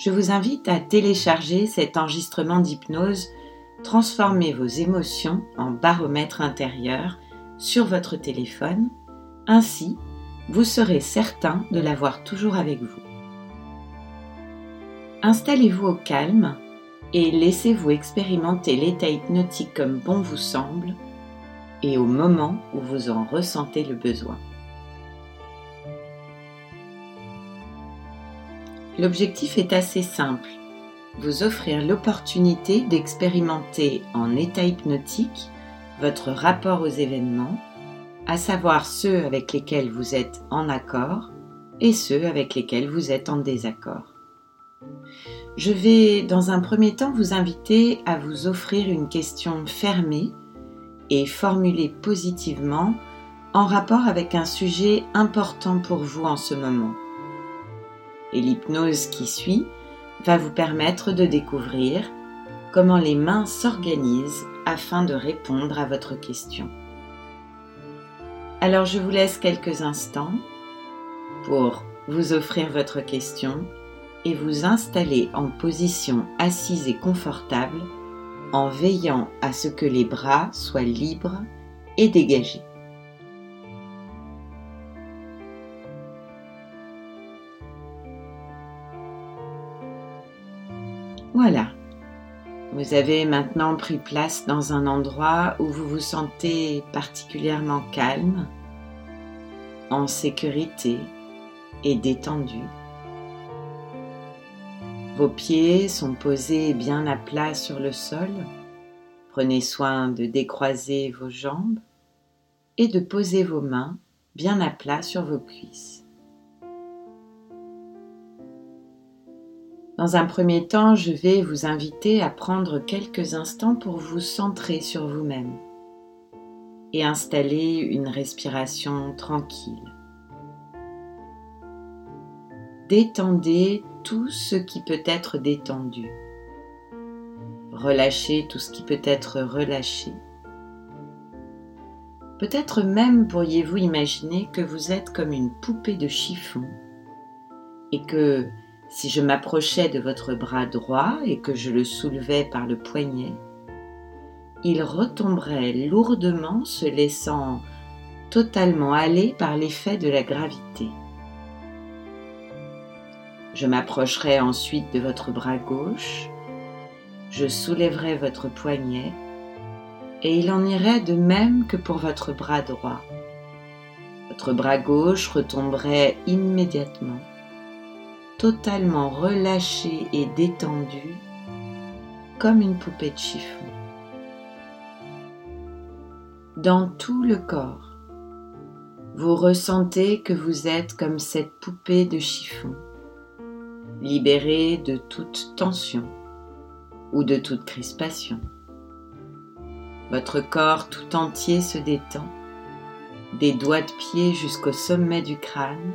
je vous invite à télécharger cet enregistrement d'hypnose Transformez vos émotions en baromètre intérieur sur votre téléphone. Ainsi, vous serez certain de l'avoir toujours avec vous. Installez-vous au calme et laissez-vous expérimenter l'état hypnotique comme bon vous semble et au moment où vous en ressentez le besoin. L'objectif est assez simple, vous offrir l'opportunité d'expérimenter en état hypnotique votre rapport aux événements, à savoir ceux avec lesquels vous êtes en accord et ceux avec lesquels vous êtes en désaccord. Je vais dans un premier temps vous inviter à vous offrir une question fermée et formulée positivement en rapport avec un sujet important pour vous en ce moment et l'hypnose qui suit va vous permettre de découvrir comment les mains s'organisent afin de répondre à votre question. Alors je vous laisse quelques instants pour vous offrir votre question et vous installer en position assise et confortable en veillant à ce que les bras soient libres et dégagés. Voilà. Vous avez maintenant pris place dans un endroit où vous vous sentez particulièrement calme, en sécurité et détendu. Vos pieds sont posés bien à plat sur le sol. Prenez soin de décroiser vos jambes et de poser vos mains bien à plat sur vos cuisses. Dans un premier temps, je vais vous inviter à prendre quelques instants pour vous centrer sur vous-même et installer une respiration tranquille. Détendez tout ce qui peut être détendu. Relâchez tout ce qui peut être relâché. Peut-être même pourriez-vous imaginer que vous êtes comme une poupée de chiffon et que si je m'approchais de votre bras droit et que je le soulevais par le poignet, il retomberait lourdement se laissant totalement aller par l'effet de la gravité. Je m'approcherai ensuite de votre bras gauche, je soulèverai votre poignet et il en irait de même que pour votre bras droit. Votre bras gauche retomberait immédiatement totalement relâché et détendu comme une poupée de chiffon. Dans tout le corps, vous ressentez que vous êtes comme cette poupée de chiffon, libérée de toute tension ou de toute crispation. Votre corps tout entier se détend, des doigts de pied jusqu'au sommet du crâne,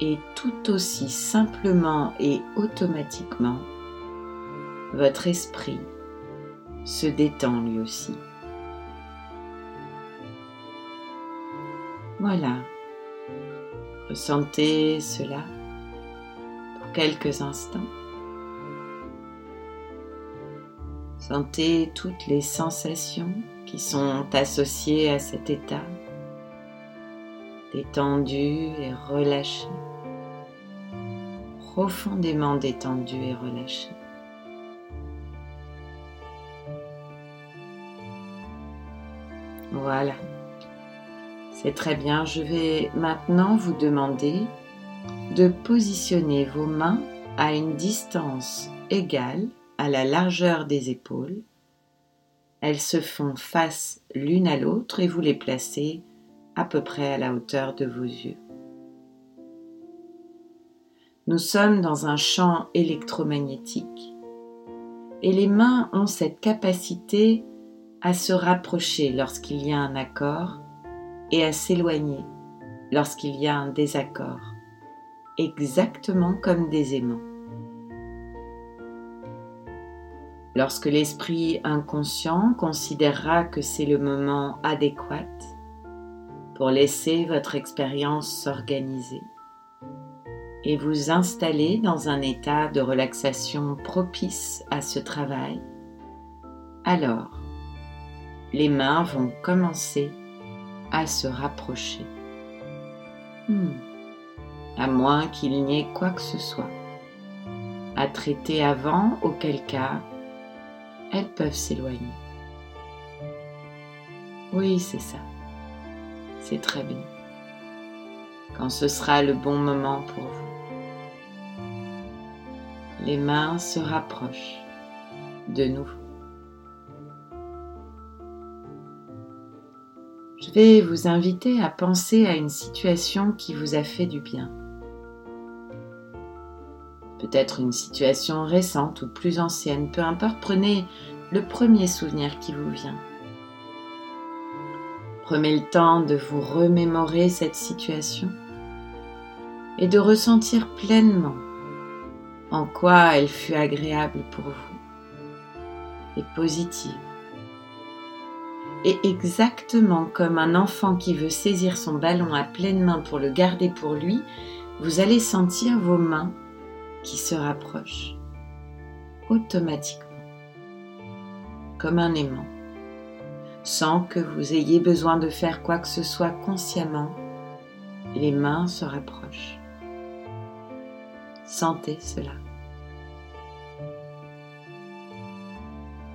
et tout aussi simplement et automatiquement, votre esprit se détend lui aussi. Voilà, ressentez cela pour quelques instants. Sentez toutes les sensations qui sont associées à cet état, détendu et relâché profondément détendu et relâché. Voilà. C'est très bien. Je vais maintenant vous demander de positionner vos mains à une distance égale à la largeur des épaules. Elles se font face l'une à l'autre et vous les placez à peu près à la hauteur de vos yeux. Nous sommes dans un champ électromagnétique et les mains ont cette capacité à se rapprocher lorsqu'il y a un accord et à s'éloigner lorsqu'il y a un désaccord, exactement comme des aimants. Lorsque l'esprit inconscient considérera que c'est le moment adéquat pour laisser votre expérience s'organiser et vous installer dans un état de relaxation propice à ce travail, alors les mains vont commencer à se rapprocher. Hmm. À moins qu'il n'y ait quoi que ce soit à traiter avant, auquel cas elles peuvent s'éloigner. Oui, c'est ça. C'est très bien. Quand ce sera le bon moment pour vous. Les mains se rapprochent de nouveau. Je vais vous inviter à penser à une situation qui vous a fait du bien peut-être une situation récente ou plus ancienne, peu importe, prenez le premier souvenir qui vous vient. Prenez le temps de vous remémorer cette situation et de ressentir pleinement en quoi elle fut agréable pour vous et positive. Et exactement comme un enfant qui veut saisir son ballon à pleine main pour le garder pour lui, vous allez sentir vos mains qui se rapproche automatiquement, comme un aimant, sans que vous ayez besoin de faire quoi que ce soit consciemment. Les mains se rapprochent. Sentez cela.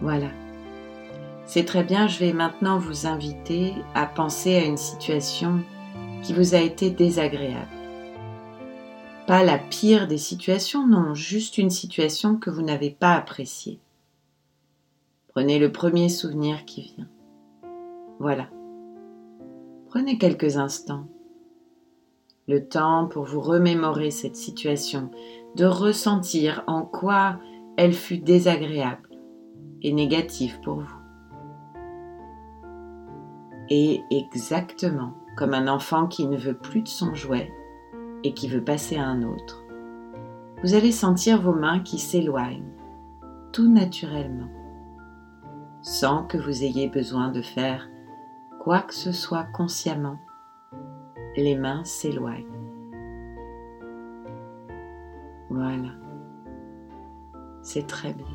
Voilà. C'est très bien, je vais maintenant vous inviter à penser à une situation qui vous a été désagréable. Pas la pire des situations, non, juste une situation que vous n'avez pas appréciée. Prenez le premier souvenir qui vient. Voilà. Prenez quelques instants. Le temps pour vous remémorer cette situation, de ressentir en quoi elle fut désagréable et négative pour vous. Et exactement comme un enfant qui ne veut plus de son jouet, et qui veut passer à un autre, vous allez sentir vos mains qui s'éloignent tout naturellement, sans que vous ayez besoin de faire quoi que ce soit consciemment. Les mains s'éloignent. Voilà. C'est très bien.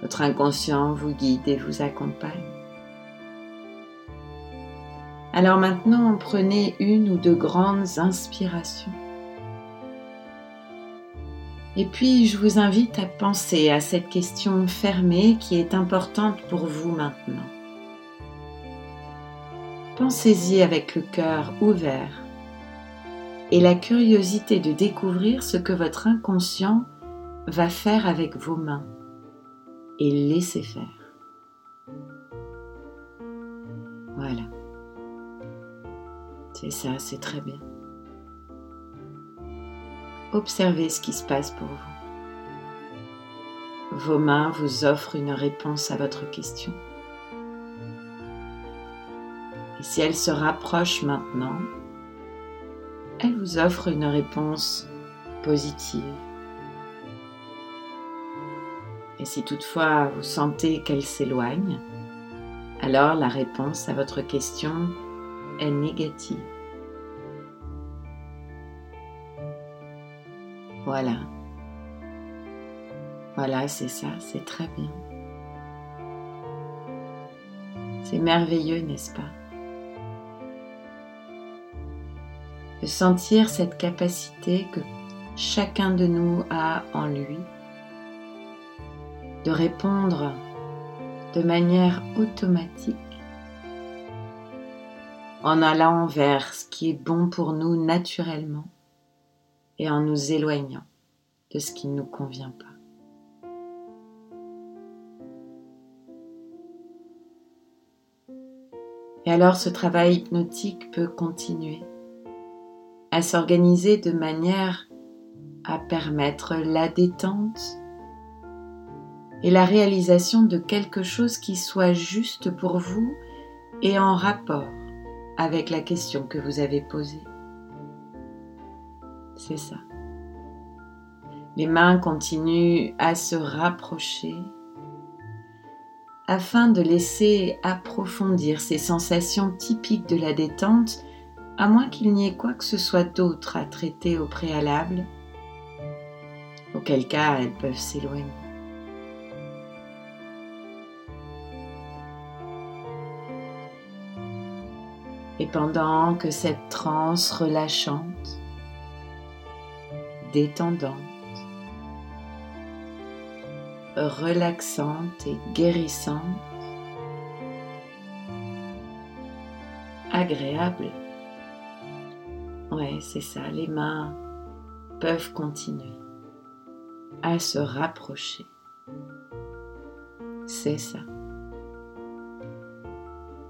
Votre inconscient vous guide et vous accompagne. Alors maintenant, prenez une ou deux grandes inspirations. Et puis, je vous invite à penser à cette question fermée qui est importante pour vous maintenant. Pensez-y avec le cœur ouvert et la curiosité de découvrir ce que votre inconscient va faire avec vos mains et laissez faire. Voilà. C'est ça, c'est très bien. Observez ce qui se passe pour vous. Vos mains vous offrent une réponse à votre question. Et si elles se rapprochent maintenant, elles vous offrent une réponse positive. Et si toutefois vous sentez qu'elles s'éloignent, alors la réponse à votre question est négative. Voilà. Voilà, c'est ça, c'est très bien. C'est merveilleux, n'est-ce pas? De sentir cette capacité que chacun de nous a en lui de répondre de manière automatique en allant vers ce qui est bon pour nous naturellement et en nous éloignant de ce qui ne nous convient pas. Et alors ce travail hypnotique peut continuer à s'organiser de manière à permettre la détente et la réalisation de quelque chose qui soit juste pour vous et en rapport avec la question que vous avez posée. C'est ça. Les mains continuent à se rapprocher afin de laisser approfondir ces sensations typiques de la détente, à moins qu'il n'y ait quoi que ce soit d'autre à traiter au préalable, auquel cas elles peuvent s'éloigner. Et pendant que cette transe relâchante, détendante, relaxante et guérissante, agréable. Ouais, c'est ça, les mains peuvent continuer à se rapprocher. C'est ça.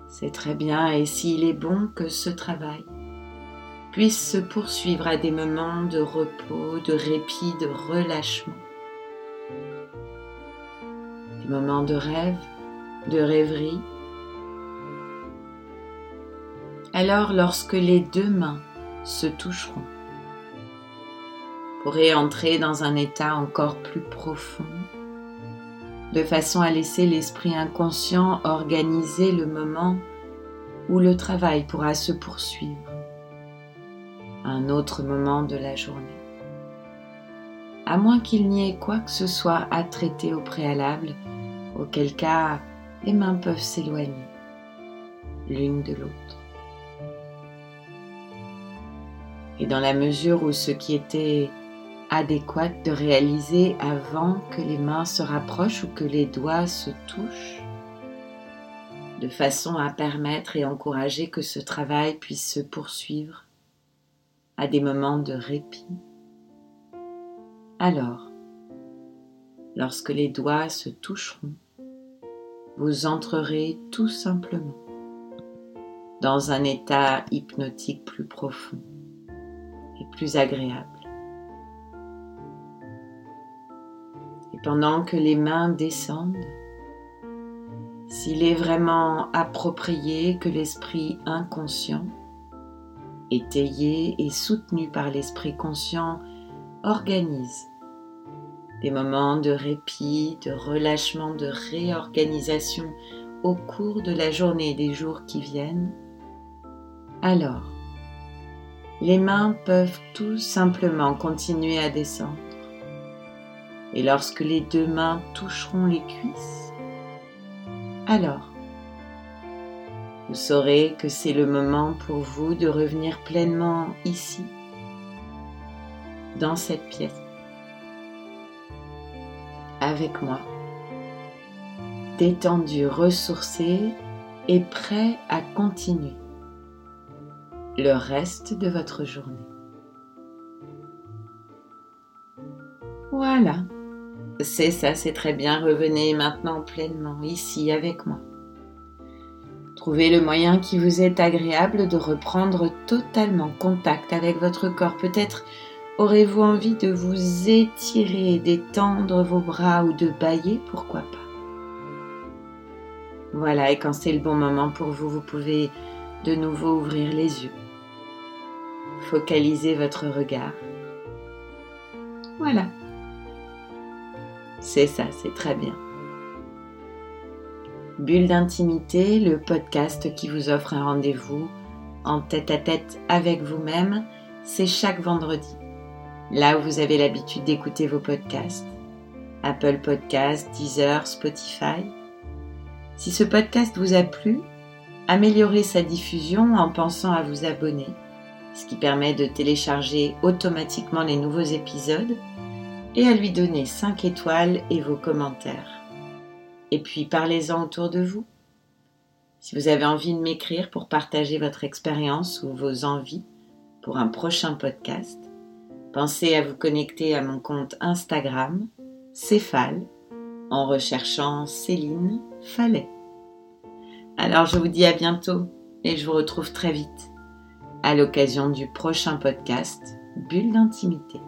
C'est très bien et s'il est bon que ce travail puisse se poursuivre à des moments de repos, de répit, de relâchement. Des moments de rêve, de rêverie. Alors lorsque les deux mains se toucheront, pourrez entrer dans un état encore plus profond de façon à laisser l'esprit inconscient organiser le moment où le travail pourra se poursuivre un autre moment de la journée. À moins qu'il n'y ait quoi que ce soit à traiter au préalable, auquel cas les mains peuvent s'éloigner l'une de l'autre. Et dans la mesure où ce qui était adéquate de réaliser avant que les mains se rapprochent ou que les doigts se touchent, de façon à permettre et encourager que ce travail puisse se poursuivre à des moments de répit. Alors, lorsque les doigts se toucheront, vous entrerez tout simplement dans un état hypnotique plus profond plus agréable. pendant que les mains descendent, s'il est vraiment approprié que l'esprit inconscient, étayé et soutenu par l'esprit conscient, organise des moments de répit, de relâchement, de réorganisation au cours de la journée et des jours qui viennent, alors les mains peuvent tout simplement continuer à descendre. Et lorsque les deux mains toucheront les cuisses, alors vous saurez que c'est le moment pour vous de revenir pleinement ici, dans cette pièce, avec moi, détendu, ressourcé et prêt à continuer le reste de votre journée. Voilà. C'est ça, c'est très bien. Revenez maintenant pleinement ici avec moi. Trouvez le moyen qui vous est agréable de reprendre totalement contact avec votre corps. Peut-être aurez-vous envie de vous étirer, d'étendre vos bras ou de bailler, pourquoi pas. Voilà, et quand c'est le bon moment pour vous, vous pouvez de nouveau ouvrir les yeux. Focalisez votre regard. Voilà. C'est ça, c'est très bien. Bulle d'intimité, le podcast qui vous offre un rendez-vous en tête à tête avec vous-même, c'est chaque vendredi. Là où vous avez l'habitude d'écouter vos podcasts. Apple Podcasts, Deezer, Spotify. Si ce podcast vous a plu, améliorez sa diffusion en pensant à vous abonner, ce qui permet de télécharger automatiquement les nouveaux épisodes et à lui donner 5 étoiles et vos commentaires. Et puis parlez-en autour de vous. Si vous avez envie de m'écrire pour partager votre expérience ou vos envies pour un prochain podcast, pensez à vous connecter à mon compte Instagram, Céphale, en recherchant Céline Fallet. Alors je vous dis à bientôt et je vous retrouve très vite. À l'occasion du prochain podcast Bulle d'intimité.